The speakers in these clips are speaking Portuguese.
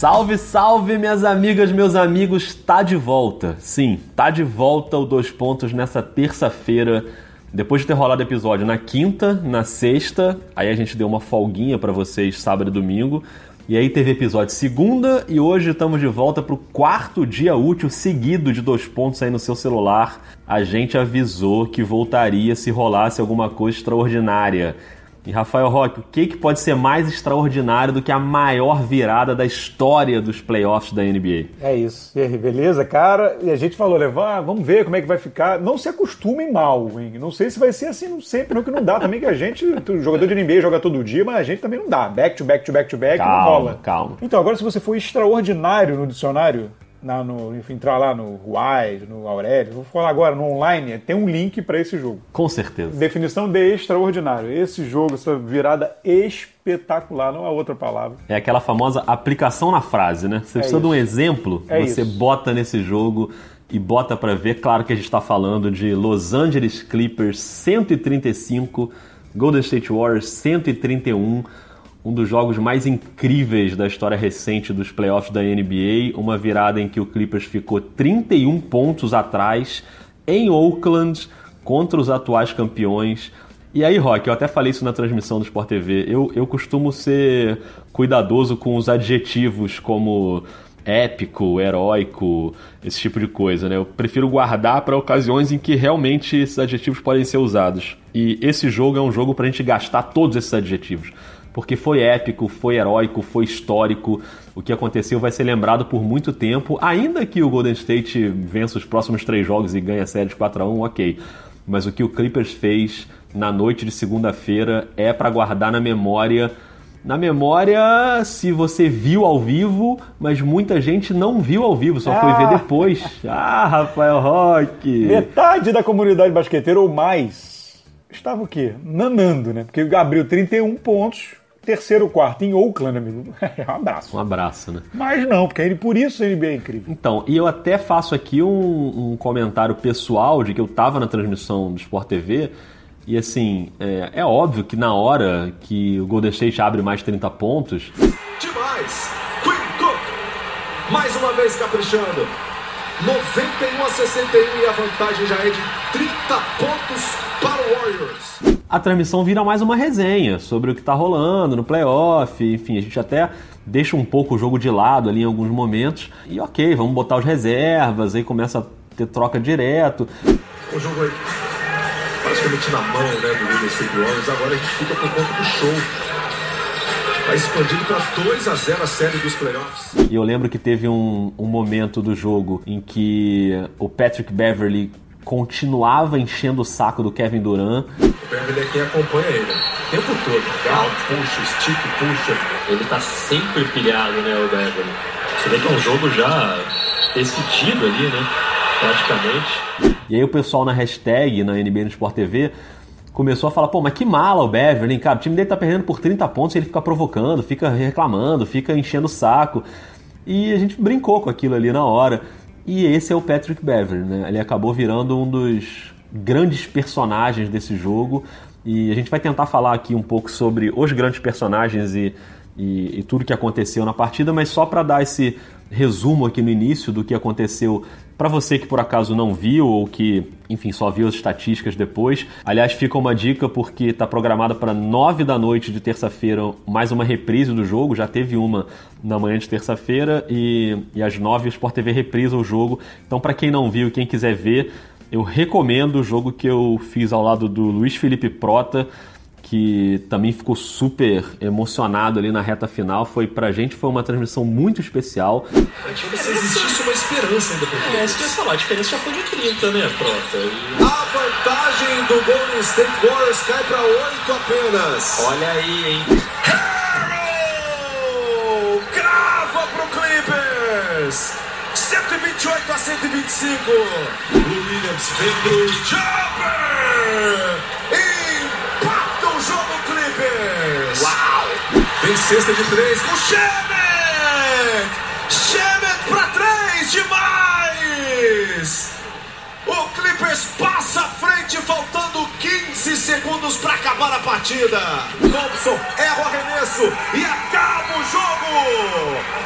Salve, salve, minhas amigas, meus amigos, tá de volta. Sim, tá de volta o Dois Pontos nessa terça-feira. Depois de ter rolado episódio na quinta, na sexta, aí a gente deu uma folguinha para vocês sábado e domingo. E aí teve episódio segunda e hoje estamos de volta para o quarto dia útil seguido de dois pontos aí no seu celular. A gente avisou que voltaria se rolasse alguma coisa extraordinária. E Rafael Roque, o que, que pode ser mais extraordinário do que a maior virada da história dos playoffs da NBA? É isso. E aí, beleza, cara? E a gente falou, levar, vamos ver como é que vai ficar. Não se acostumem mal, hein? Não sei se vai ser assim sempre, não que não dá também, que a gente, o jogador de NBA joga todo dia, mas a gente também não dá. Back to back to back to back, calma, não rola. Calma. Então, agora se você for extraordinário no dicionário, na, no, entrar lá no Wise, no Aurélio, vou falar agora no online, tem um link para esse jogo. Com certeza. Definição de extraordinário. Esse jogo, essa virada espetacular, não há outra palavra. É aquela famosa aplicação na frase, né? Você É precisa de um isso. exemplo, É você isso. bota nesse jogo e bota para ver. Claro que a gente está falando de Los Angeles Clippers 135, Golden State Warriors 131 um dos jogos mais incríveis da história recente dos playoffs da NBA, uma virada em que o Clippers ficou 31 pontos atrás em Oakland contra os atuais campeões. E aí, Rock, eu até falei isso na transmissão do Sport TV, eu, eu costumo ser cuidadoso com os adjetivos como épico, heróico, esse tipo de coisa, né? Eu prefiro guardar para ocasiões em que realmente esses adjetivos podem ser usados. E esse jogo é um jogo para a gente gastar todos esses adjetivos porque foi épico, foi heróico, foi histórico. O que aconteceu vai ser lembrado por muito tempo, ainda que o Golden State vença os próximos três jogos e ganhe a série de 4 a 1 ok. Mas o que o Clippers fez na noite de segunda-feira é para guardar na memória. Na memória, se você viu ao vivo, mas muita gente não viu ao vivo, só foi Ah. ver depois. Ah, Rafael Roque! Metade da comunidade basqueteira ou mais estava o quê? Nanando, né? Porque abriu 31 pontos, terceiro quarto em Oakland, amigo. É um abraço. Um abraço, né? Mas não, porque ele, por isso NBA é incrível. Então, e eu até faço aqui um, um comentário pessoal de que eu tava na transmissão do Sport TV e assim, é, é óbvio que na hora que o Golden State abre mais 30 pontos, Demais! Quinn Cook, mais uma vez caprichando. 91 a 61 e a vantagem já é de 30 pontos. A transmissão vira mais uma resenha sobre o que tá rolando no playoff, enfim, a gente até deixa um pouco o jogo de lado ali em alguns momentos e ok, vamos botar os reservas, aí começa a ter troca direto. O jogo aí praticamente na mão né, do State Warriors. Agora a gente fica por conta do show. Está expandindo para 2 a 0 a série dos playoffs. E eu lembro que teve um, um momento do jogo em que o Patrick Beverly continuava enchendo o saco do Kevin Durant. O Beverly é quem acompanha ele. O tempo todo. Gal, puxa, stick, puxa. Ele tá sempre pilhado, né, o Beverly. Você vê que é um jogo já decidido ali, né? Praticamente. E aí o pessoal na hashtag, na NBA no Sport TV, começou a falar, pô, mas que mala o Beverly, hein, cara, o time dele tá perdendo por 30 pontos e ele fica provocando, fica reclamando, fica enchendo o saco. E a gente brincou com aquilo ali na hora. E esse é o Patrick Beverly, né? Ele acabou virando um dos grandes personagens desse jogo. E a gente vai tentar falar aqui um pouco sobre os grandes personagens e, e, e tudo que aconteceu na partida, mas só para dar esse resumo aqui no início do que aconteceu para você que por acaso não viu ou que, enfim, só viu as estatísticas depois. Aliás, fica uma dica porque está programada para 9 da noite de terça-feira mais uma reprise do jogo. Já teve uma na manhã de terça-feira e, e às 9 o Sport TV reprisa o jogo. Então, para quem não viu quem quiser ver, eu recomendo o jogo que eu fiz ao lado do Luiz Felipe Prota que também ficou super emocionado ali na reta final. Foi pra gente foi uma transmissão muito especial. É como se existisse uma esperança ainda por É, isso que eu ia falar, a diferença já foi de 30, né, Prota? E A vantagem do Golden State Warriors cai para 8 apenas. olha aí, hein? Harrell crava pro Clippers. 128 a 125. O Williams vem pro Jumper. Jogo Clippers. Uau. Vem cesta de três com Shemet. Shemet pra três. Demais. O Clippers passa à frente, faltando 15 segundos para acabar a partida. Thompson erra o arremesso e acaba o jogo.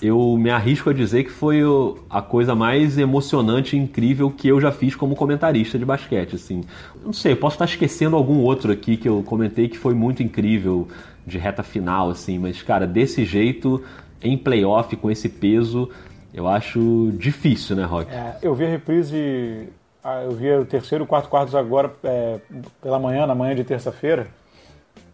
Eu me arrisco a dizer que foi a coisa mais emocionante e incrível que eu já fiz como comentarista de basquete, assim. Não sei, eu posso estar esquecendo algum outro aqui que eu comentei que foi muito incrível de reta final, assim, mas, cara, desse jeito, em playoff, com esse peso, eu acho difícil, né, Rock? É, eu vi a reprise, ah, eu vi o terceiro e o quarto quartos agora é, pela manhã, na manhã de terça-feira,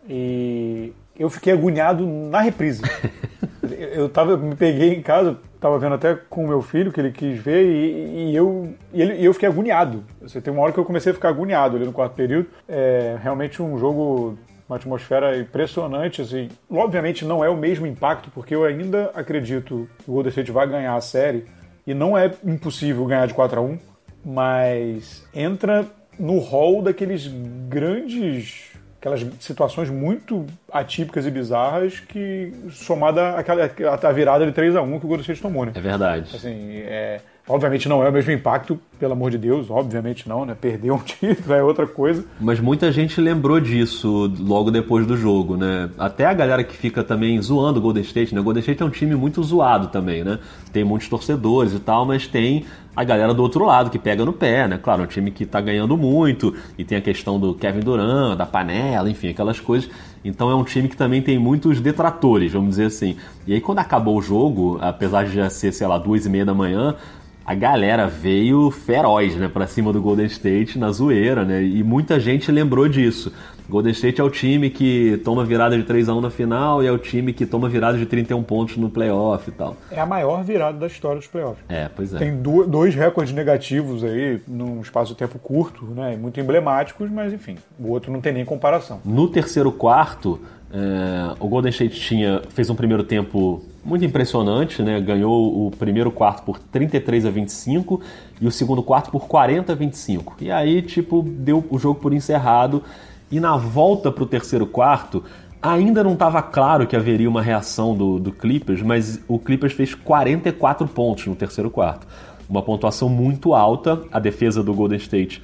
e eu fiquei agoniado na reprise. eu tava, me peguei em casa, tava vendo até com o meu filho, que ele quis ver, e, e eu, e, ele- e eu fiquei agoniado. Você tem uma hora que eu comecei a ficar agoniado ali no quarto período. É realmente um jogo, uma atmosfera impressionante. Assim. Obviamente não é o mesmo impacto, porque eu ainda acredito que o Golden State vai ganhar a série, e não é impossível ganhar de 4 a 1 mas entra no hall daqueles grandes aquelas situações muito atípicas e bizarras que somada àquela à virada de 3 a 1 que o Golden State tomou, né? É verdade. Assim, é, obviamente não é o mesmo impacto, pelo amor de Deus, obviamente não, né? Perder um título é outra coisa. Mas muita gente lembrou disso logo depois do jogo, né? Até a galera que fica também zoando o Golden State, né? O Golden State é um time muito zoado também, né? Tem muitos torcedores e tal, mas tem a galera do outro lado que pega no pé, né? Claro, é um time que tá ganhando muito e tem a questão do Kevin Durant, da panela, enfim, aquelas coisas. Então é um time que também tem muitos detratores, vamos dizer assim. E aí quando acabou o jogo, apesar de já ser, sei lá, duas e meia da manhã, a galera veio feroz, né, pra cima do Golden State na zoeira, né? E muita gente lembrou disso. Golden State é o time que toma virada de 3 a 1 na final e é o time que toma virada de 31 pontos no playoff e tal. É a maior virada da história dos playoffs. É, pois é. Tem du- dois recordes negativos aí, num espaço de tempo curto, né? Muito emblemáticos, mas enfim, o outro não tem nem comparação. No terceiro quarto, é, o Golden State tinha, fez um primeiro tempo muito impressionante, né? Ganhou o primeiro quarto por 33 a 25 e o segundo quarto por 40 a 25. E aí, tipo, deu o jogo por encerrado. E na volta para o terceiro quarto, ainda não estava claro que haveria uma reação do, do Clippers, mas o Clippers fez 44 pontos no terceiro quarto. Uma pontuação muito alta. A defesa do Golden State,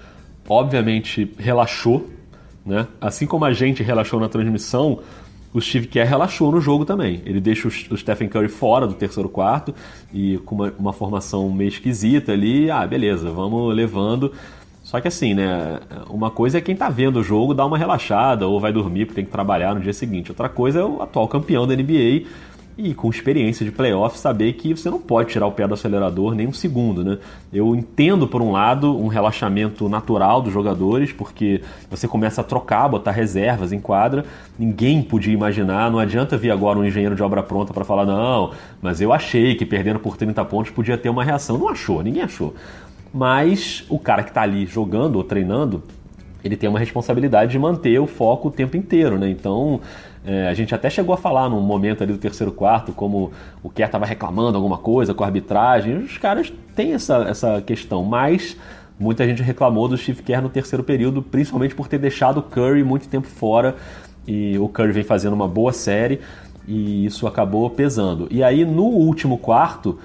obviamente, relaxou né? Assim como a gente relaxou na transmissão, o Steve Kerr relaxou no jogo também. Ele deixa o Stephen Curry fora do terceiro quarto e com uma, uma formação meio esquisita ali. Ah, beleza, vamos levando. Só que assim, né? Uma coisa é quem tá vendo o jogo dar uma relaxada ou vai dormir porque tem que trabalhar no dia seguinte. Outra coisa é o atual campeão da NBA e com experiência de playoff saber que você não pode tirar o pé do acelerador nem um segundo, né? Eu entendo por um lado um relaxamento natural dos jogadores, porque você começa a trocar, botar reservas em quadra. Ninguém podia imaginar, não adianta vir agora um engenheiro de obra pronta para falar não, mas eu achei que perdendo por 30 pontos podia ter uma reação. Não achou, ninguém achou. Mas o cara que está ali jogando ou treinando, ele tem uma responsabilidade de manter o foco o tempo inteiro, né? Então, é, a gente até chegou a falar num momento ali do terceiro quarto, como o Kerr estava reclamando alguma coisa com a arbitragem. Os caras têm essa, essa questão, mas muita gente reclamou do Steve Kerr no terceiro período, principalmente por ter deixado o Curry muito tempo fora. E o Curry vem fazendo uma boa série e isso acabou pesando. E aí, no último quarto,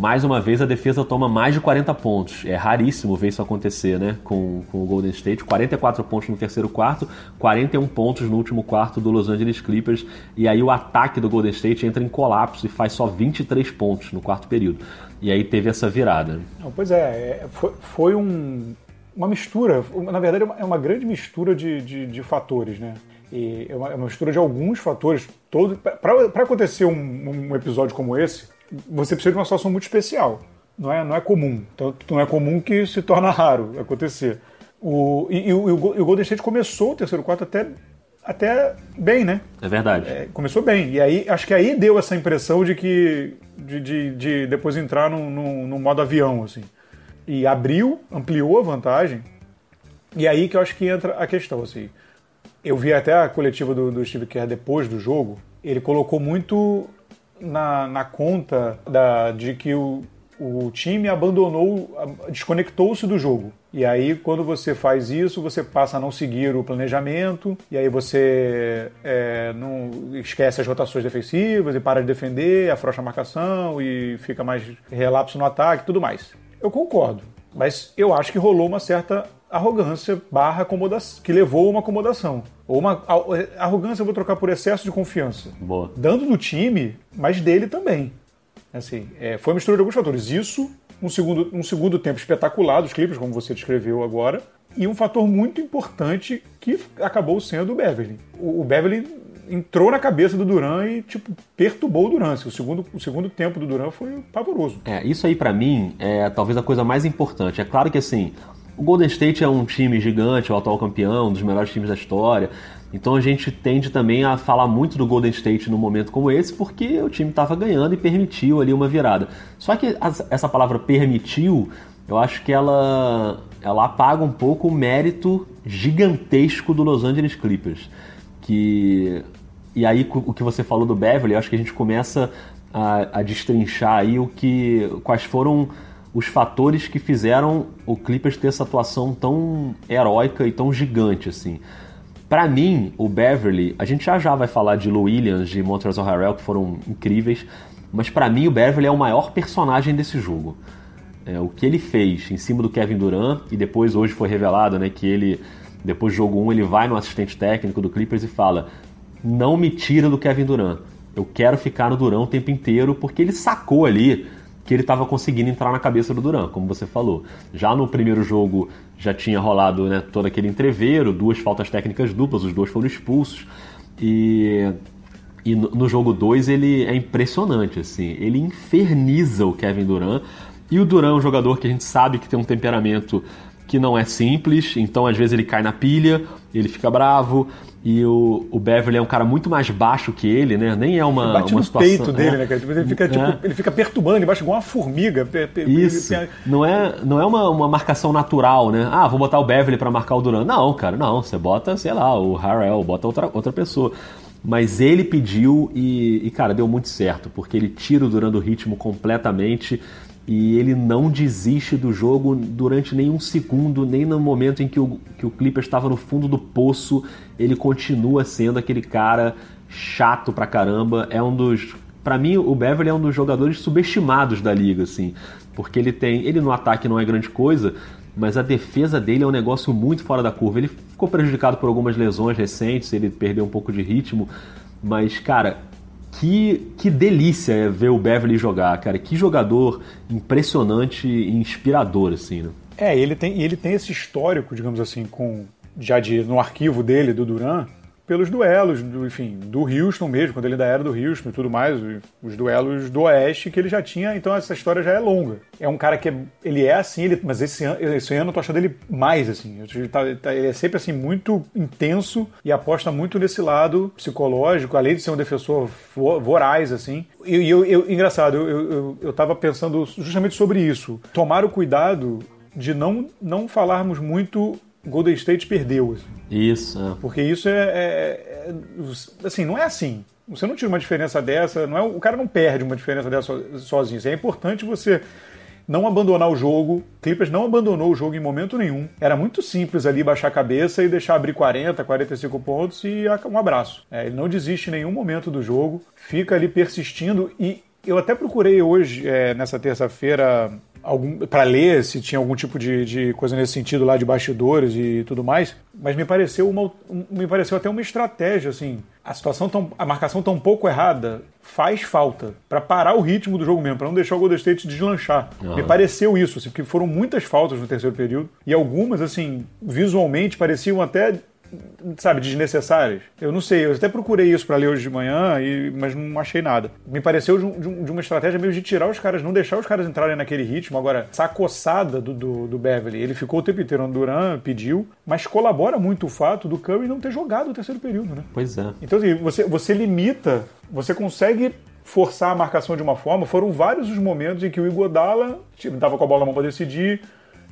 mais uma vez a defesa toma mais de 40 pontos. É raríssimo ver isso acontecer, né? Com, com o Golden State. 44 pontos no terceiro quarto, 41 pontos no último quarto do Los Angeles Clippers. E aí o ataque do Golden State entra em colapso e faz só 23 pontos no quarto período. E aí teve essa virada. Não, pois é, é, foi, foi um- uma mistura, na verdade é uma, é uma grande mistura de, de, de fatores, né? E é uma, é uma mistura de alguns fatores. Para acontecer um, um episódio como esse, você precisa de uma situação muito especial. Não é, não é comum. Tanto não é comum que se torna raro acontecer. O, e, e o, e o Go- e o Golden State começou o terceiro quarto até, até bem, né? É verdade. É, começou bem. E aí, acho que aí deu essa impressão de que. de, de, de depois entrar num, num, num modo avião, assim. E abriu, ampliou a vantagem. E aí que eu acho que entra a questão, assim. Eu vi até a coletiva do, do Steve Kerr depois do jogo. Ele colocou muito na, na conta da, de que o, o time abandonou, desconectou-se do jogo. E aí, quando você faz isso, você passa a não seguir o planejamento, e aí você é, não esquece as rotações defensivas e para de defender, afrouxa a marcação e fica mais relapso no ataque e tudo mais. Eu concordo, mas eu acho que rolou uma certa arrogância barra acomodação, que levou a uma acomodação. Ou uma arrogância eu vou trocar por excesso de confiança. Boa. Dando do time, mas dele também. Assim, é, foi uma mistura de alguns fatores. Isso, um segundo, um segundo tempo espetacular dos Clippers, como você descreveu agora, e um fator muito importante que acabou sendo o Beverly. O, o Beverly entrou na cabeça do Duran e tipo perturbou o Duran. O segundo, o segundo tempo do Duran foi pavoroso. É, isso aí para mim é talvez a coisa mais importante. É claro que assim, o Golden State é um time gigante, é o atual campeão, um dos melhores times da história. Então a gente tende também a falar muito do Golden State num momento como esse, porque o time estava ganhando e permitiu ali uma virada. Só que essa palavra permitiu, eu acho que ela, ela apaga um pouco o mérito gigantesco do Los Angeles Clippers. Que, e aí o que você falou do Beverly, eu acho que a gente começa a, a destrinchar aí o que, quais foram os fatores que fizeram o Clippers ter essa atuação tão heróica e tão gigante assim. Para mim, o Beverly, a gente já já vai falar de Lou Williams, de Montrezl Harrell, que foram incríveis, mas para mim o Beverly é o maior personagem desse jogo. É, o que ele fez em cima do Kevin Durant, e depois hoje foi revelado né, que ele, depois do jogo 1, ele vai no assistente técnico do Clippers e fala: Não me tira do Kevin Durant. Eu quero ficar no Durant o tempo inteiro, porque ele sacou ali que ele estava conseguindo entrar na cabeça do Duran, como você falou. Já no primeiro jogo já tinha rolado né, todo aquele entreveiro, duas faltas técnicas duplas, os dois foram expulsos. E, e no, jogo 2 ele é impressionante, assim, ele inferniza o Kevin Durant. E o Duran é um jogador que a gente sabe que tem um temperamento que não é simples, então às vezes ele cai na pilha, ele fica bravo, e o, o Beverly é um cara muito mais baixo que ele, né? Nem é uma, bate uma no situação. peito dele, né, cara? Tipo, ele, fica, tipo, É. ele fica perturbando embaixo igual uma formiga. Isso. ele- Não é, não é uma, uma marcação natural, né? Ah, vou botar o Beverly pra marcar o Duran. Não, cara, não. Você bota, sei lá, o Harrell, bota outra, outra pessoa. Mas ele pediu e, e, cara, deu muito certo, porque ele tira o Duran do ritmo completamente e ele não desiste do jogo durante nenhum segundo, nem no momento em que o, que o Clippers estava no fundo do poço. Ele continua sendo aquele cara chato pra caramba. É um dos. Pra mim, o Beverly é um dos jogadores subestimados da liga, assim. Porque ele tem. Ele no ataque não é grande coisa, mas a defesa dele é um negócio muito fora da curva. Ele ficou prejudicado por algumas lesões recentes, ele perdeu um pouco de ritmo. Mas, cara, que, que delícia é ver o Beverly jogar, cara. Que jogador impressionante e inspirador, assim, né? É, ele tem, ele tem esse histórico, digamos assim, com já de, no arquivo dele, do Duran, pelos duelos, do, enfim, do Houston mesmo, quando ele ainda era do Houston e tudo mais, os duelos do Oeste que ele já tinha, então essa história já é longa. É um cara que é, ele é assim, ele, mas esse ano, esse ano eu tô achando ele mais assim. Ele, tá- tá- ele é sempre assim muito intenso e aposta muito nesse lado psicológico, além de ser um defensor vo- voraz assim. E eu, eu- engraçado, eu, eu, eu, eu tava pensando justamente sobre isso. Tomar o cuidado de não, não falarmos muito Golden State perdeu. assim. Isso, é. Porque isso é, é- é- Assim, não é assim. Você não tira uma diferença dessa, não é, o cara não perde uma diferença dessa so- sozinho. Assim, É importante você não abandonar o jogo. Clippers não abandonou o jogo em momento nenhum. Era muito simples ali baixar a cabeça e deixar abrir 40, 45 pontos e um abraço. É, ele não desiste em nenhum momento do jogo, fica ali persistindo e eu até procurei hoje, é, nessa terça-feira, para ler se tinha algum tipo de, de coisa nesse sentido lá de bastidores e tudo mais, mas me pareceu uma, um- me pareceu até uma estratégia assim. A situação tão, a marcação tão pouco errada faz falta para parar o ritmo do jogo mesmo, para não deixar o Golden State deslanchar. Me pareceu isso, assim, porque foram muitas faltas no terceiro período e algumas assim visualmente pareciam até sabe, desnecessárias. Eu não sei, eu até procurei isso pra ler hoje de manhã, e, mas não achei nada. Me pareceu de, um- de um- uma estratégia meio de tirar os caras, não deixar os caras entrarem naquele ritmo. Agora, essa coçada do, do, do Beverly, ele ficou o tempo inteiro no Duran, pediu, mas colabora muito o fato do Curry não ter jogado o terceiro período, né? Pois é. Então, assim, você, você limita, você consegue forçar a marcação de uma forma. Foram vários os momentos em que o Igodala estava com a bola na mão para decidir,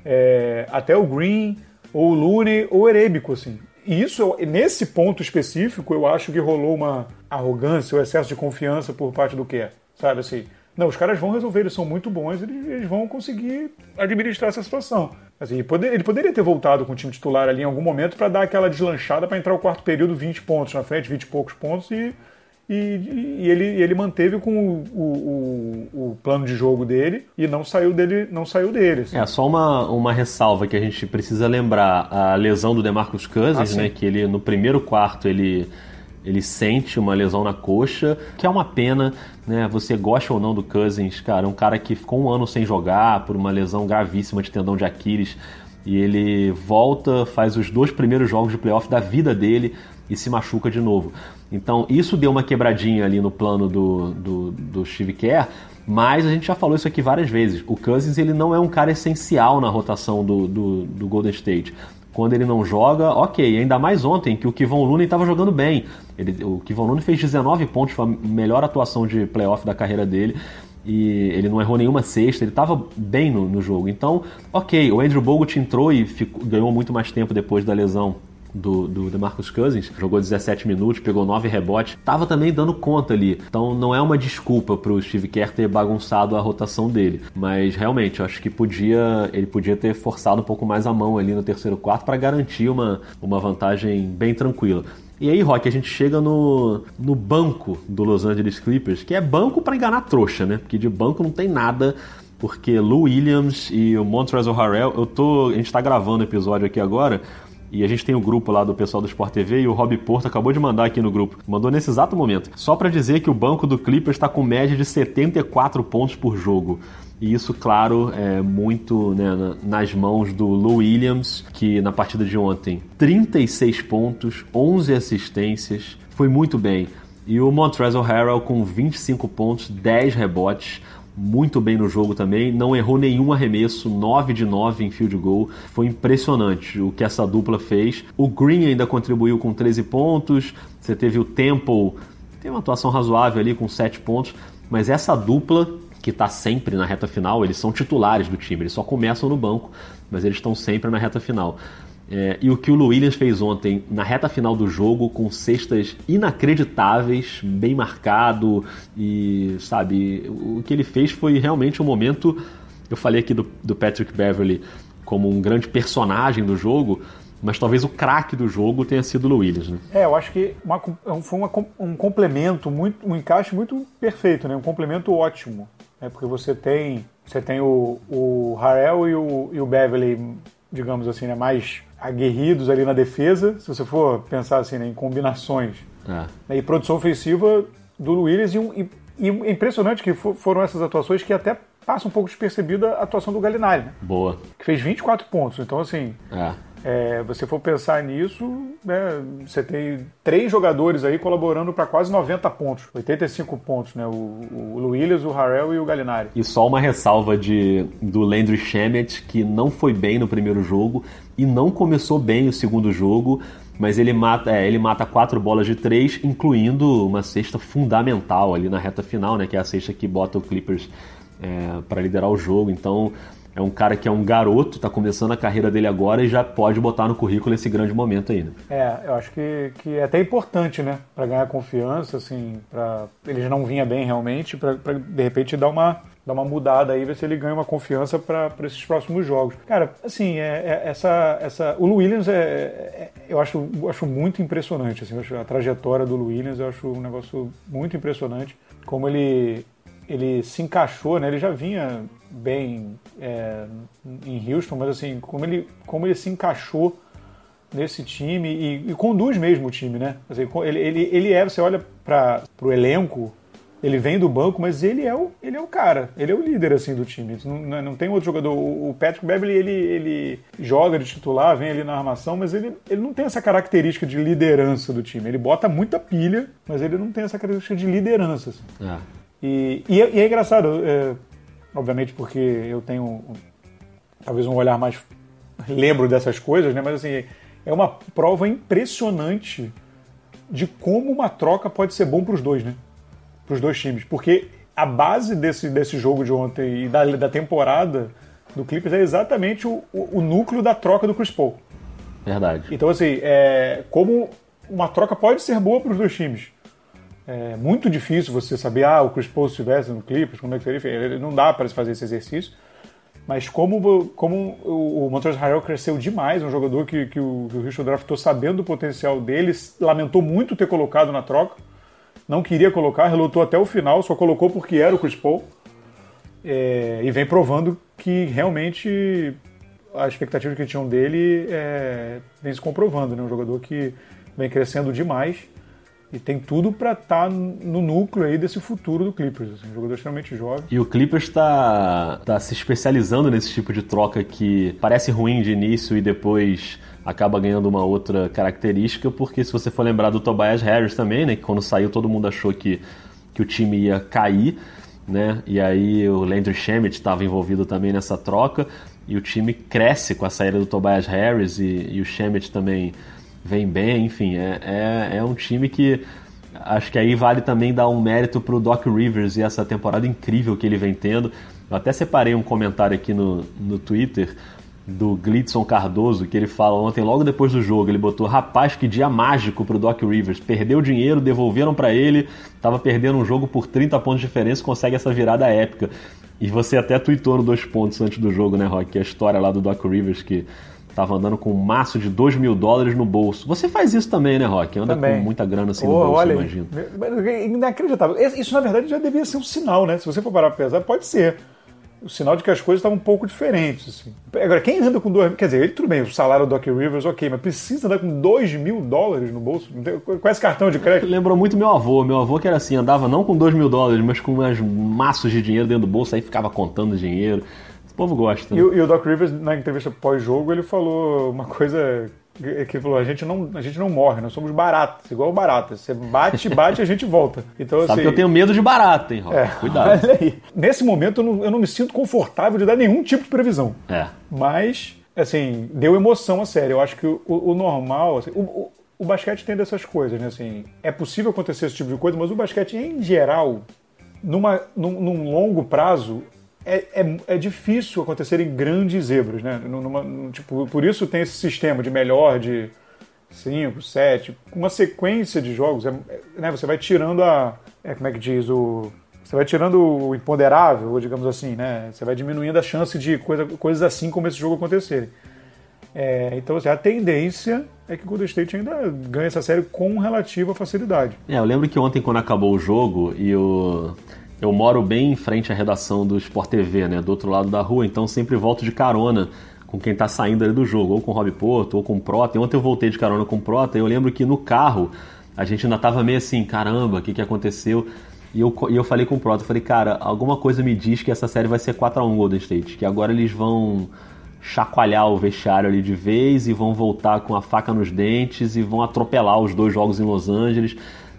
é, até o Green, ou o Looney, ou o Erebico, assim. E isso, nesse ponto específico, eu acho que rolou uma arrogância ou excesso de confiança por parte do Kerr, sabe, assim... Não, os caras vão resolver, eles são muito bons, eles, eles vão conseguir administrar essa situação. Assim, ele, poder- ele poderia ter voltado com o time titular ali em algum momento para dar aquela deslanchada para entrar o quarto período 20 pontos na frente, 20 e poucos pontos e, e, e ele, ele manteve com o, o, o, plano de jogo dele e não saiu dele. Não saiu dele assim. É, só uma, uma ressalva que a gente precisa lembrar: a lesão do Demarcus Cousins, ah, né? Que ele no primeiro quarto ele. Ele sente uma lesão na coxa, que é uma pena, né? Você gosta ou não do Cousins, cara, um cara que ficou um ano sem jogar por uma lesão gravíssima de tendão de Aquiles e ele volta, faz os dois primeiros jogos de playoff da vida dele e se machuca de novo. Então isso deu uma quebradinha ali no plano do, do, do Steve Kerr, mas a gente já falou isso aqui várias vezes. O Cousins ele não é um cara essencial na rotação do, do, do Golden State. Quando ele não joga, ok. Ainda mais ontem, que o Kivon Looney estava jogando bem. Ele, o Kivon Looney fez 19 pontos, foi a melhor atuação de playoff da carreira dele e ele não errou nenhuma cesta, ele estava bem no, no, jogo. Então, ok, o Andrew Bogut entrou e ficou, ganhou muito mais tempo depois da lesão do, do DeMarcus Cousins, jogou 17 minutos, pegou 9 rebotes, tava também dando conta ali. Então não é uma desculpa para o Steve Kerr ter bagunçado a rotação dele, mas realmente acho que podia, ele podia ter forçado um pouco mais a mão ali no terceiro quarto para garantir uma, uma vantagem bem tranquila. E aí, Rock, a gente chega no, no banco do Los Angeles Clippers, que é banco para enganar trouxa, né? Porque de banco não tem nada, porque Lou Williams e o Montrezl Harrell, eu tô, a gente está gravando o episódio aqui agora, e a gente tem o um grupo lá do pessoal do Sport TV e o Rob Porto acabou de mandar aqui no grupo. Mandou nesse exato momento. Só para dizer que o banco do Clippers está com média de 74 pontos por jogo. E isso, claro, é muito né, nas mãos do Lou Williams, que na partida de ontem, 36 pontos, 11 assistências, foi muito bem. E o Montrezl Harrell com 25 pontos, 10 rebotes, muito bem no jogo também, não errou nenhum arremesso, 9 de 9 em field goal. Foi impressionante o que essa dupla fez. O Green ainda contribuiu com 13 pontos. Você teve o Temple, tem uma atuação razoável ali com 7 pontos, mas essa dupla que está sempre na reta final, eles são titulares do time, eles só começam no banco, mas eles estão sempre na reta final. É, e o que o Williams fez ontem na reta final do jogo, com cestas inacreditáveis, bem marcado, e sabe, o que ele fez foi realmente um momento. Eu falei aqui do, do Patrick Beverly como um grande personagem do jogo, mas talvez o craque do jogo tenha sido o Williams, né? É, eu acho que uma, foi uma, um complemento, muito, um encaixe muito perfeito, né? um complemento ótimo né? porque você tem, você tem o, o Harrell e o, e o Beverly, digamos assim, né? mais aguerridos ali na defesa, se você for pensar assim, né? em combinações. É. Né? E produção ofensiva do Williams e, um, e, e é impressionante que foram essas atuações que até passa um pouco despercebida a atuação do Galinari. Né? Boa. Que fez 24 pontos. Então, assim, é. É, você for pensar nisso, né, você tem três jogadores aí colaborando para quase 90 pontos, 85 pontos, né? O, o Williams, o Harrell e o Galinari. E só uma ressalva de, do Landry Shamet, que não foi bem no primeiro jogo e não começou bem o segundo jogo, mas ele mata, é, ele mata quatro bolas de três, incluindo uma cesta fundamental ali na reta final, né? Que é a cesta que bota o Clippers é, para liderar o jogo. Então é um cara que é um garoto, está começando a carreira dele agora e já pode botar no currículo esse grande momento aí. Né? É, eu acho que, que é até importante, né? Para ganhar confiança, assim, para ele não vinha bem realmente, para de repente dar uma, dar uma mudada aí, ver se ele ganha uma confiança para esses próximos jogos. Cara, assim, é, é, essa, essa, o Williams é, é, eu acho, acho muito impressionante, assim, a trajetória do Williams eu acho um negócio muito impressionante, como ele ele se encaixou, né? Ele já vinha bem é, em Houston, mas assim, como ele, como ele se encaixou nesse time e, e conduz mesmo o time, né? Assim, ele, ele, ele é, você olha para o elenco, ele vem do banco, mas ele é o, ele é o cara, ele é o líder assim do time. Não, não tem outro jogador. O Patrick Beverly ele, ele joga de titular, vem ali na armação, mas ele, ele não tem essa característica de liderança do time. Ele bota muita pilha, mas ele não tem essa característica de liderança. Assim. É. E, e, é, e é engraçado, é, obviamente porque eu tenho um, talvez um olhar mais lembro dessas coisas, né? Mas assim é uma prova impressionante de como uma troca pode ser bom para os dois, né? Para os dois times, porque a base desse, desse jogo de ontem e da, da temporada do Clippers é exatamente o, o, o núcleo da troca do Chris Paul. Verdade. Então assim, é, como uma troca pode ser boa para os dois times. É muito difícil você saber, ah, o Chris Paul estivesse no Clippers, como é que seria? Não dá para fazer esse exercício. Mas como, como o Montrezl Harrell cresceu demais, um jogador que, que o, que o Richard draftou sabendo do potencial dele, lamentou muito ter colocado na troca. não queria colocar, relutou até o final, só colocou porque era o Chris Paul. É, e vem provando que realmente a expectativa que tinham dele é, vem se comprovando, né? Um jogador que vem crescendo demais e tem tudo para estar tá no núcleo aí desse futuro do Clippers. Assim, um jogador extremamente jovem. E o Clippers está tá se especializando nesse tipo de troca que parece ruim de início e depois acaba ganhando uma outra característica, porque se você for lembrar do Tobias Harris também, né, que quando saiu todo mundo achou que, que o time ia cair, né, e aí o Landry Shamet estava envolvido também nessa troca, e o time cresce com a saída do Tobias Harris e, e o Shemet também vem bem, enfim, é, é, é, um time que acho que aí vale também dar um mérito para o Doc Rivers e essa temporada incrível que ele vem tendo. Eu até separei um comentário aqui no, no Twitter do Glitson Cardoso, que ele fala ontem, logo depois do jogo, ele botou, rapaz, que dia mágico pro Doc Rivers, perdeu dinheiro, devolveram para ele, tava perdendo um jogo por 30 pontos de diferença, consegue essa virada épica. E você até tweetou no dois pontos antes do jogo, né, Rock? A história lá do Doc Rivers que tava andando com um maço de 2 mil dólares no bolso. Você faz isso também, né, Rock? Anda também. com muita grana assim oh, no bolso, olha, imagino. Inacreditável. Isso, na verdade, já devia ser um sinal, né? Se você for parar pra pesar, pode ser o sinal de que as coisas estavam um pouco diferentes. Assim. Agora, quem anda com dois Quer dizer, ele, tudo bem, o salário do Doc Rivers, ok, mas precisa andar com dois mil dólares no bolso? Com esse cartão de crédito? Lembrou muito meu avô. Meu avô que era assim, andava não com dois mil dólares, mas com umas maços de dinheiro dentro do bolso, aí ficava contando dinheiro. Povo gosta. Né? E, e o Doc Rivers, na entrevista pós-jogo, ele falou uma coisa que falou, a gente não, a gente não morre, nós somos baratas, igual barata. Você bate, bate, a gente volta. Então, Sabe assim, que eu tenho medo de barata, hein, Rob? É, Cuidado. Nesse momento eu não, eu não me sinto confortável de dar nenhum tipo de previsão. É. Mas, assim, deu emoção a sério. Eu acho que o, o normal, assim, o, o, o, basquete tem dessas coisas, né? Assim, é possível acontecer esse tipo de coisa, mas o basquete em geral, numa, num, num longo prazo, é, é, é, difícil acontecer em grandes zebras, né? Numa, tipo, por isso tem esse sistema de melhor de 5, 7, uma sequência de jogos, é, né? Você vai tirando a. É, como é que diz? O, você vai tirando o imponderável, digamos assim, né? Você vai diminuindo a chance de coisa, coisas assim como esse jogo acontecerem. É, então, assim, a tendência é que o Golden State ainda ganha essa série com relativa facilidade. É, eu lembro que ontem, quando acabou o jogo e o eu moro bem em frente à redação do Sport TV, né, do outro lado da rua, então sempre volto de carona com quem está saindo ali do jogo, ou com o Rob Porto, ou com o Prota. Ontem eu voltei de carona com o Prota e eu lembro que no carro a gente ainda estava meio assim, caramba, o que, que aconteceu? E eu, e eu falei com o Prota, falei, cara, alguma coisa me diz que essa série vai ser 4 a 1 Golden State, que agora eles vão chacoalhar o vestiário ali de vez e vão voltar com a faca nos dentes e vão atropelar os dois jogos em Los Angeles.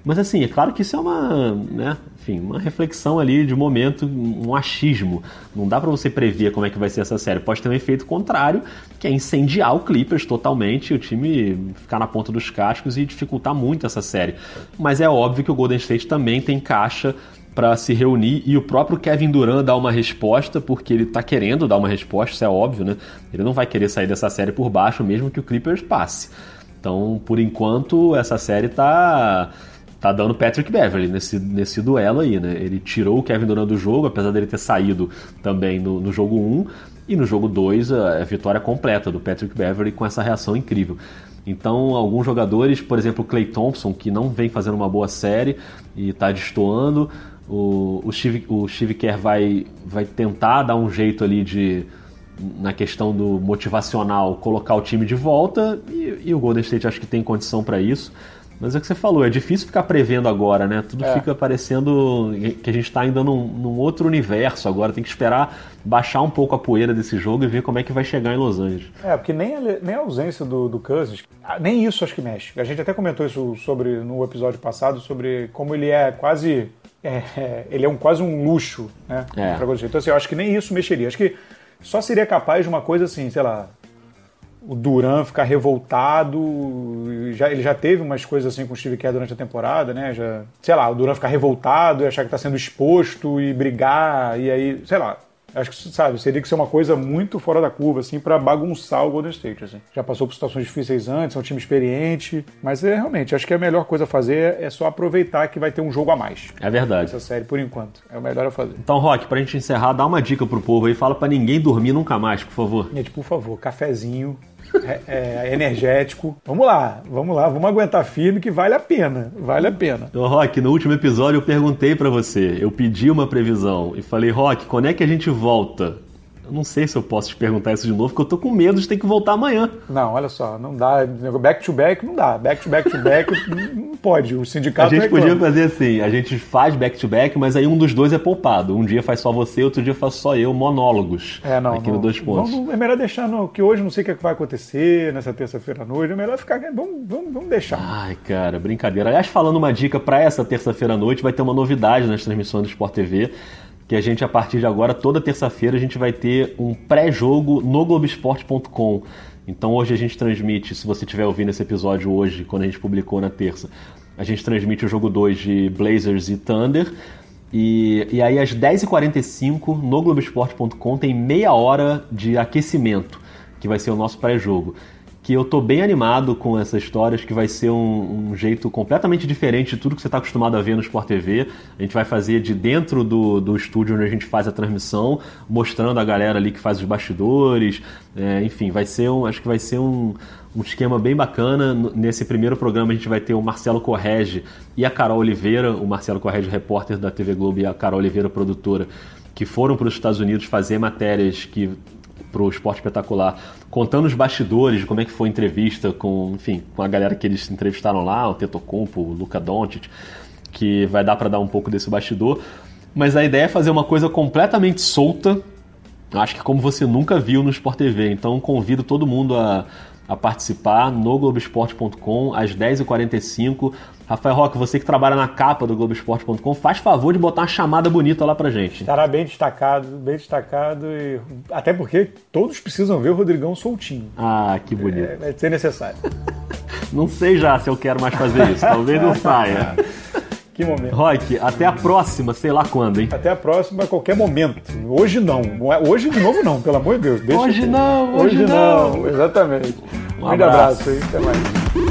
Mas assim, é claro que isso é uma, né, enfim, uma reflexão ali de momento, um achismo. Não dá para você prever como é que vai ser essa série. Pode ter um efeito contrário, que é incendiar o Clippers totalmente, o time ficar na ponta dos cascos e dificultar muito essa série. Mas é óbvio que o Golden State também tem caixa para se reunir e o próprio Kevin Durant dá uma resposta, porque ele tá querendo dar uma resposta, isso é óbvio, né? Ele não vai querer sair dessa série por baixo, mesmo que o Clippers passe. Então, por enquanto, essa série tá tá dando Patrick Beverly nesse, nesse duelo aí, né? Ele tirou o Kevin Durant do jogo, apesar dele ter saído também no, no jogo 1, e no jogo 2 a, a vitória completa do Patrick Beverly com essa reação incrível. Então, alguns jogadores, por exemplo, o Clay Thompson, que não vem fazendo uma boa série e está destoando, o, o, Steve, o Kerr vai, vai tentar dar um jeito ali de, na questão do motivacional, colocar o time de volta e, e o Golden State acho que tem condição para isso. Mas é o que você falou, é difícil ficar prevendo agora, né? Tudo é. fica parecendo que a gente está ainda num, num, outro universo agora. Tem que esperar baixar um pouco a poeira desse jogo e ver como é que vai chegar em Los Angeles. É, porque nem a, nem a ausência do, do Cousins, ah, nem isso acho que mexe. A gente até comentou isso sobre no episódio passado, sobre como ele é quase... É, é, ele é um, quase um luxo, né? É. Então, assim, eu acho que nem isso mexeria. Acho que só seria capaz de uma coisa assim, sei lá, o Duran ficar revoltado. Já, ele já teve umas coisas assim com o Steve Kerr durante a temporada, né? Já, sei lá, o Duran ficar revoltado e achar que está sendo exposto e brigar, e aí, sei lá. Acho que, sabe, seria que ser uma coisa muito fora da curva, assim, para bagunçar o Golden State, assim. Já passou por situações difíceis antes, é um time experiente, mas é realmente, acho que a melhor coisa a fazer é só aproveitar que vai ter um jogo a mais. É verdade. Essa série, por enquanto. É o melhor a fazer. Então, Rock, pra gente encerrar, dá uma dica pro povo aí, fala para ninguém dormir nunca mais, por favor. Gente, por favor, cafezinho, é, é, energético. Vamos lá, vamos lá, vamos aguentar firme que vale a pena, vale a pena. Ô, Rock, no último episódio eu perguntei para você, eu pedi uma previsão e falei, Rock, quando é que a gente volta? Eu não sei se eu posso te perguntar isso de novo, porque eu tô com medo de ter que voltar amanhã. Não, olha só, não dá. Back to back não dá. Back to back to back não pode. O sindicato. A gente reclama. podia fazer assim: a gente faz back to back, mas aí um dos dois é poupado. Um dia faz só você, outro dia faz só eu, monólogos. É, não. Aqui não, no Dois Pontos. Não, é melhor deixar, não, que hoje não sei o que é vai acontecer nessa terça-feira à noite. É melhor ficar. Vamos, vamos, vamos deixar. Ai, cara, brincadeira. Aliás, falando uma dica para essa terça-feira à noite, vai ter uma novidade nas transmissões do Sport TV que a gente, a partir de agora, toda terça-feira, a gente vai ter um pré-jogo no Globoesporte.com. Então hoje a gente transmite, se você estiver ouvindo esse episódio hoje, quando a gente publicou na terça, a gente transmite o jogo 2 de Blazers e Thunder. E, e aí às 10h45 no Globoesporte.com tem meia hora de aquecimento, que vai ser o nosso pré-jogo que eu tô bem animado com essas histórias, que vai ser um, um jeito completamente diferente de tudo que você está acostumado a ver no Sport TV. A gente vai fazer de dentro do, do estúdio onde a gente faz a transmissão, mostrando a galera ali que faz os bastidores. É, enfim, vai ser um, acho que vai ser um, um esquema bem bacana. Nesse primeiro programa a gente vai ter o Marcelo Correge e a Carol Oliveira, o Marcelo Correge, repórter da TV Globo, e a Carol Oliveira, produtora, que foram para os Estados Unidos fazer matérias que para o Esporte Espetacular, contando os bastidores como é que foi a entrevista com, enfim, com a galera que eles entrevistaram lá, o Tetocompo, o Luca Doncic, que vai dar para dar um pouco desse bastidor. Mas a ideia é fazer uma coisa completamente solta, acho que como você nunca viu no Sport TV. Então convido todo mundo a, a participar no Globoesporte.com às 10h45. Rafael Roque, você que trabalha na capa do Globoesporte.com, faz favor de botar uma chamada bonita lá pra gente. Estará bem destacado, bem destacado e até porque todos precisam ver o Rodrigão soltinho. Ah, que bonito. É, vai ser necessário. não sei já se eu quero mais fazer isso, talvez não saia. Que momento. Rock, até a próxima, sei lá quando, hein? Até a próxima, a qualquer momento. Hoje não. Hoje de novo não, pelo amor de Deus. Deixa hoje não, hoje, hoje não. não. Exatamente. Um, um abraço. abraço aí, até mais.